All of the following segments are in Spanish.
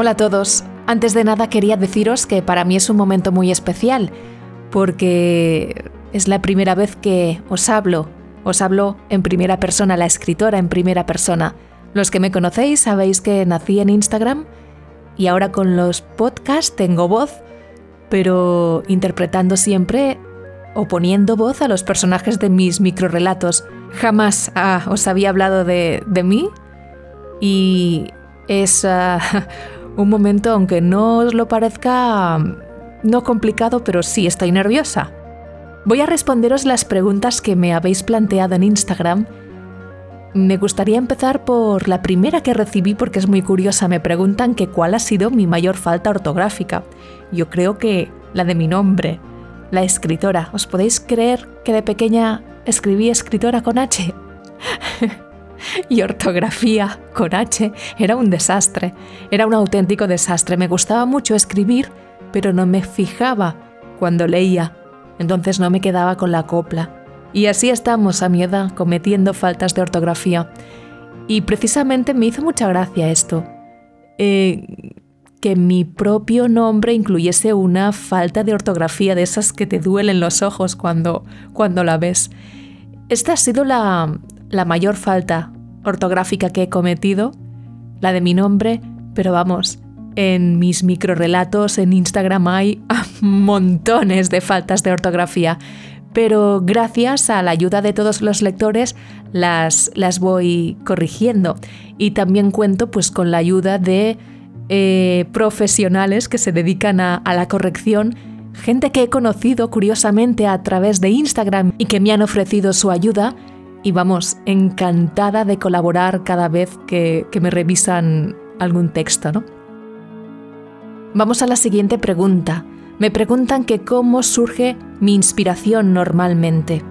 Hola a todos. Antes de nada quería deciros que para mí es un momento muy especial, porque es la primera vez que os hablo. Os hablo en primera persona, la escritora en primera persona. Los que me conocéis sabéis que nací en Instagram y ahora con los podcasts tengo voz, pero interpretando siempre o poniendo voz a los personajes de mis microrelatos. Jamás ah, os había hablado de, mí y es ah, un momento, aunque no os lo parezca, no complicado, pero sí estoy nerviosa. Voy a responderos las preguntas que me habéis planteado en Instagram. Me gustaría empezar por la primera que recibí porque es muy curiosa. Me preguntan que cuál ha sido mi mayor falta ortográfica. Yo creo que la de mi nombre, la escritora. ¿Os podéis creer que de pequeña escribí escritora con H? y ortografía con H era un desastre, era un auténtico desastre. Me gustaba mucho escribir, pero no me fijaba cuando leía, entonces no me quedaba con la copla. Y así estamos a mi edad cometiendo faltas de ortografía. Y precisamente me hizo mucha gracia esto. Eh, que mi propio nombre incluyese una falta de ortografía de esas que te duelen los ojos cuando, cuando la ves. Esta ha sido la, la mayor falta ortográfica que he cometido, la de mi nombre, pero vamos, en mis microrelatos en Instagram hay montones de faltas de ortografía, pero gracias a la ayuda de todos los lectores las, las voy corrigiendo. Y también cuento pues con la ayuda de eh, profesionales que se dedican a la corrección gente que he conocido curiosamente a través de Instagram y que me han ofrecido su ayuda y vamos, encantada de colaborar cada vez que, me revisan algún texto, ¿no? Vamos a la siguiente pregunta. Me preguntan que cómo surge mi inspiración normalmente.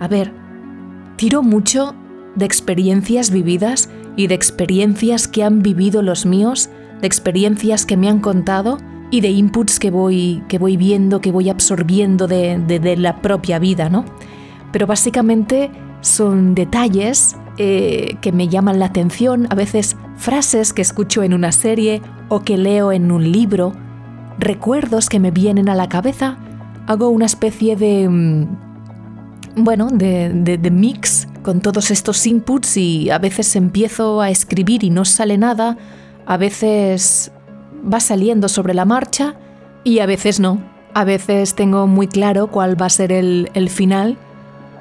A ver, tiro mucho de experiencias vividas y de experiencias que han vivido los míos, de experiencias que me han contado y de inputs que voy, que voy viendo, que voy absorbiendo de, de la propia vida, ¿no? Pero básicamente son detalles eh, que me llaman la atención, a veces frases que escucho en una serie o que leo en un libro, recuerdos que me vienen a la cabeza. Hago una especie de... Mm, bueno, de, de mix con todos estos inputs y a veces empiezo a escribir y no sale nada, a veces va saliendo sobre la marcha y a veces no. A veces tengo muy claro cuál va a ser el, el final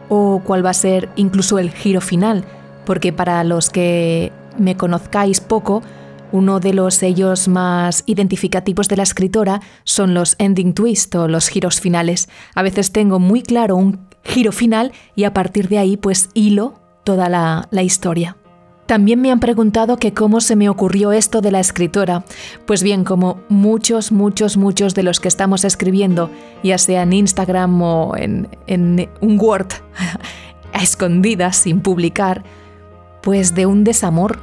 o cuál va a ser incluso el giro final, porque para los que me conozcáis poco, uno de los sellos más identificativos de la escritora son los ending twist o los giros finales. A veces tengo muy claro un giro final y a partir de ahí pues hilo toda la, la historia. También me han preguntado que cómo se me ocurrió esto de la escritora. Pues bien, como muchos, muchos, muchos de los que estamos escribiendo, ya sea en Instagram o en, un Word, a escondidas, sin publicar, pues de un desamor.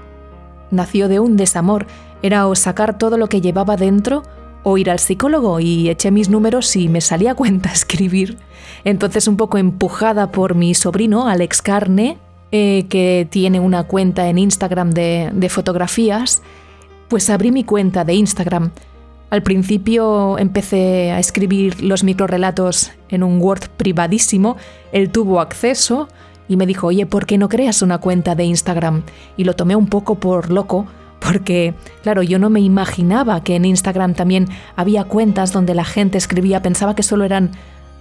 Nació de un desamor. Era o sacar todo lo que llevaba dentro o ir al psicólogo y eché mis números y me salía a cuenta escribir. Entonces, un poco empujada por mi sobrino, Alex Carne, eh, que tiene una cuenta en Instagram de, fotografías, pues abrí mi cuenta de Instagram. Al principio empecé a escribir los microrelatos en un Word privadísimo, él tuvo acceso y me dijo, oye, ¿por qué no creas una cuenta de Instagram? Y lo tomé un poco por loco, porque, claro, yo no me imaginaba que en Instagram también había cuentas donde la gente escribía, pensaba que solo eran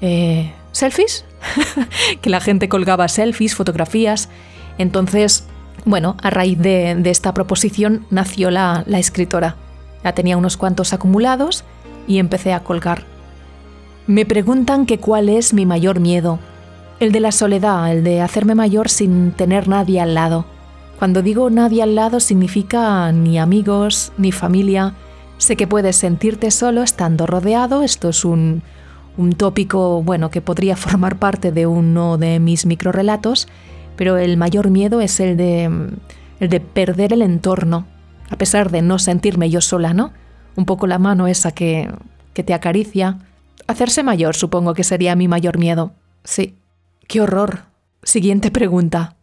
eh, selfies, que la gente colgaba selfies, fotografías. Entonces, bueno, a raíz de, esta proposición nació la, la escritora. Ya tenía unos cuantos acumulados y empecé a colgar. Me preguntan que cuál es mi mayor miedo. El de la soledad, el de hacerme mayor sin tener nadie al lado. Cuando digo nadie al lado significa ni amigos, ni familia. Sé que puedes sentirte solo estando rodeado, esto es un, un tópico, bueno, que podría formar parte de uno de mis microrelatos, pero el mayor miedo es el de, el de perder el entorno, a pesar de no sentirme yo sola, ¿no? Un poco la mano esa que, que te acaricia. Hacerse mayor supongo que sería mi mayor miedo. Sí. ¡Qué horror! Siguiente pregunta.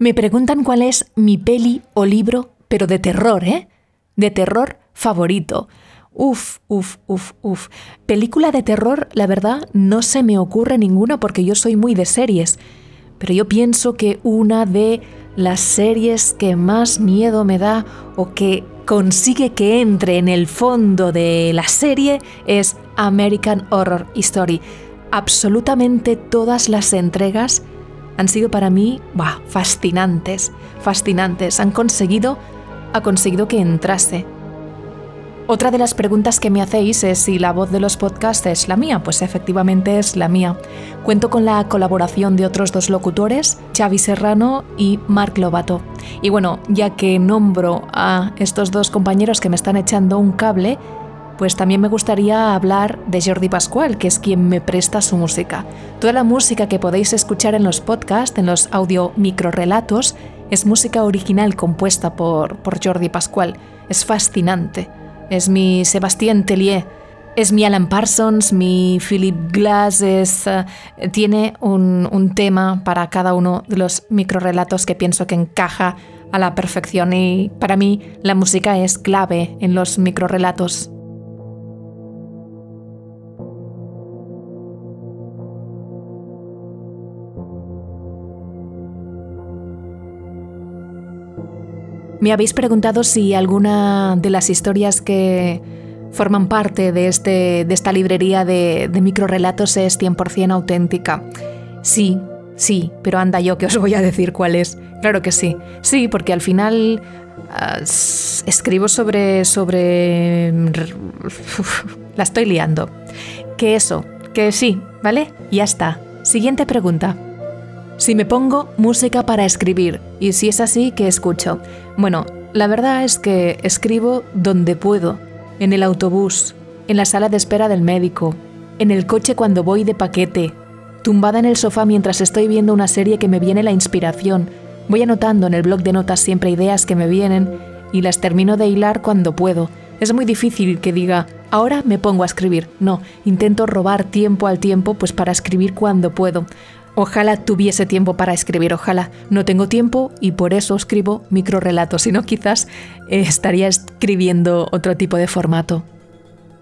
Me preguntan cuál es mi peli o libro, pero de terror, ¿eh? De terror favorito. Uf, uf, uf, uf. Película de terror, la verdad, no se me ocurre ninguna porque yo soy muy de series. Pero yo pienso que una de las series que más miedo me da o que consigue que entre en el fondo de la serie es American Horror Story. Absolutamente todas las entregas han sido para mí fascinantes, fascinantes. Han conseguido, ha conseguido que entrase. Otra de las preguntas que me hacéis es si la voz de los podcasts es la mía. Pues efectivamente es la mía. Cuento con la colaboración de otros dos locutores, Xavi Serrano y Marc Lobato. Y bueno, ya que nombro a estos dos compañeros que me están echando un cable, pues también me gustaría hablar de Jordi Pascual, que es quien me presta su música. Toda la música que podéis escuchar en los podcasts, en los audio microrelatos, es música original compuesta por, Jordi Pascual. Es fascinante. Es mi Sebastien Tellier. Es mi Alan Parsons, mi Philip Glass, es, eh, tiene un tema para cada uno de los microrelatos que pienso que encaja a la perfección y para mí la música es clave en los microrelatos. Me habéis preguntado si alguna de las historias que forman parte de, este, de esta librería de, de microrelatos es 100% auténtica. Sí, sí, pero anda yo que os voy a decir cuál es. Claro que sí. Sí, porque al final uh, escribo sobre... sobre... la estoy liando. Que eso, que sí, ¿vale? Ya está. Siguiente pregunta. Si me pongo música para escribir, y si es así, ¿qué escucho? Bueno, la verdad es que escribo donde puedo, en el autobús, en la sala de espera del médico, en el coche cuando voy de paquete, tumbada en el sofá mientras estoy viendo una serie que me viene la inspiración. Voy anotando en el blog de notas siempre ideas que me vienen y las termino de hilar cuando puedo. Es muy difícil que diga, ahora me pongo a escribir. No, intento robar tiempo al tiempo pues para escribir cuando puedo. Ojalá tuviese tiempo para escribir, ojalá. No tengo tiempo y por eso escribo microrelatos, si no quizás eh, estaría escribiendo otro tipo de formato.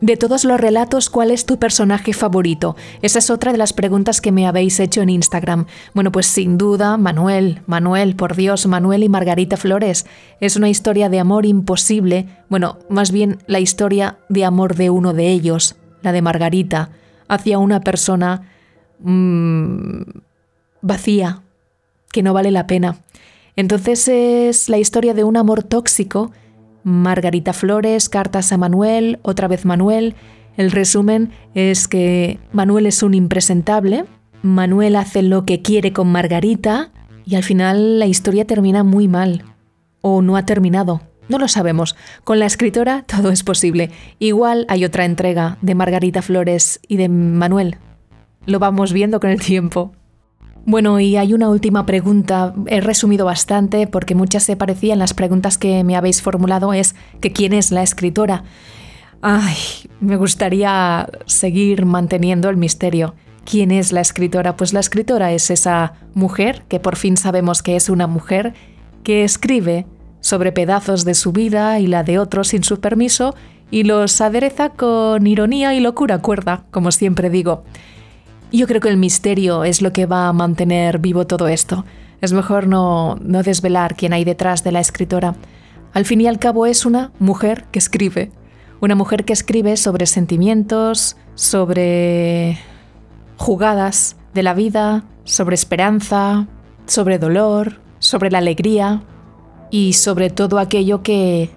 De todos los relatos, ¿cuál es tu personaje favorito? Esa es otra de las preguntas que me habéis hecho en Instagram. Bueno, pues sin duda, Manuel, Manuel, por Dios, Manuel y Margarita Flores. Es una historia de amor imposible, bueno, más bien la historia de amor de uno de ellos, la de Margarita, hacia una persona mmm, vacía, que no vale la pena. Entonces es la historia de un amor tóxico. Margarita Flores, cartas a Manuel, otra vez Manuel. El resumen es que Manuel es un impresentable, Manuel hace lo que quiere con Margarita y al final la historia termina muy mal. O no ha terminado. No lo sabemos. Con la escritora todo es posible. Igual hay otra entrega de Margarita Flores y de Manuel. Lo vamos viendo con el tiempo. Bueno, y hay una última pregunta. He resumido bastante porque muchas se parecían las preguntas que me habéis formulado. Es que quién es la escritora. Ay, me gustaría seguir manteniendo el misterio. ¿Quién es la escritora? Pues la escritora es esa mujer, que por fin sabemos que es una mujer, que escribe sobre pedazos de su vida y la de otros sin su permiso y los adereza con ironía y locura cuerda, como siempre digo. Yo creo que el misterio es lo que va a mantener vivo todo esto. Es mejor no, no desvelar quién hay detrás de la escritora. Al fin y al cabo es una mujer que escribe. Una mujer que escribe sobre sentimientos, sobre jugadas de la vida, sobre esperanza, sobre dolor, sobre la alegría y sobre todo aquello que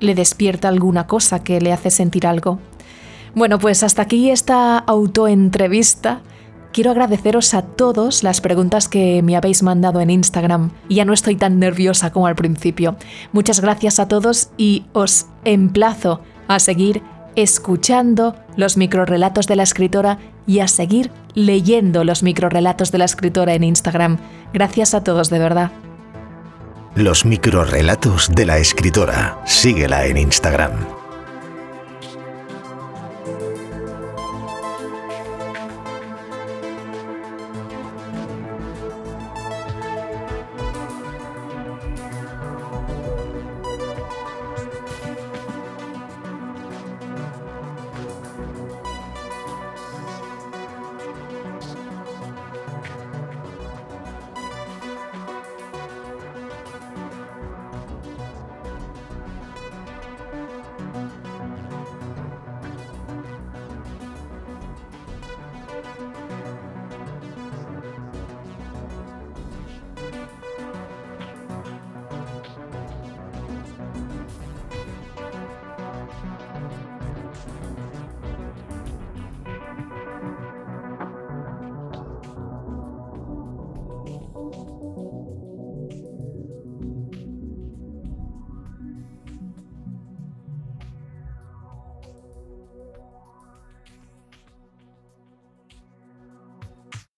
le despierta alguna cosa, que le hace sentir algo. Bueno, pues hasta aquí esta autoentrevista quiero agradeceros a todos las preguntas que me habéis mandado en Instagram. Ya no estoy tan nerviosa como al principio. Muchas gracias a todos y os emplazo a seguir escuchando los microrelatos de la escritora y a seguir leyendo los microrelatos de la escritora en Instagram. Gracias a todos de verdad. Los microrelatos de la escritora. Síguela en Instagram.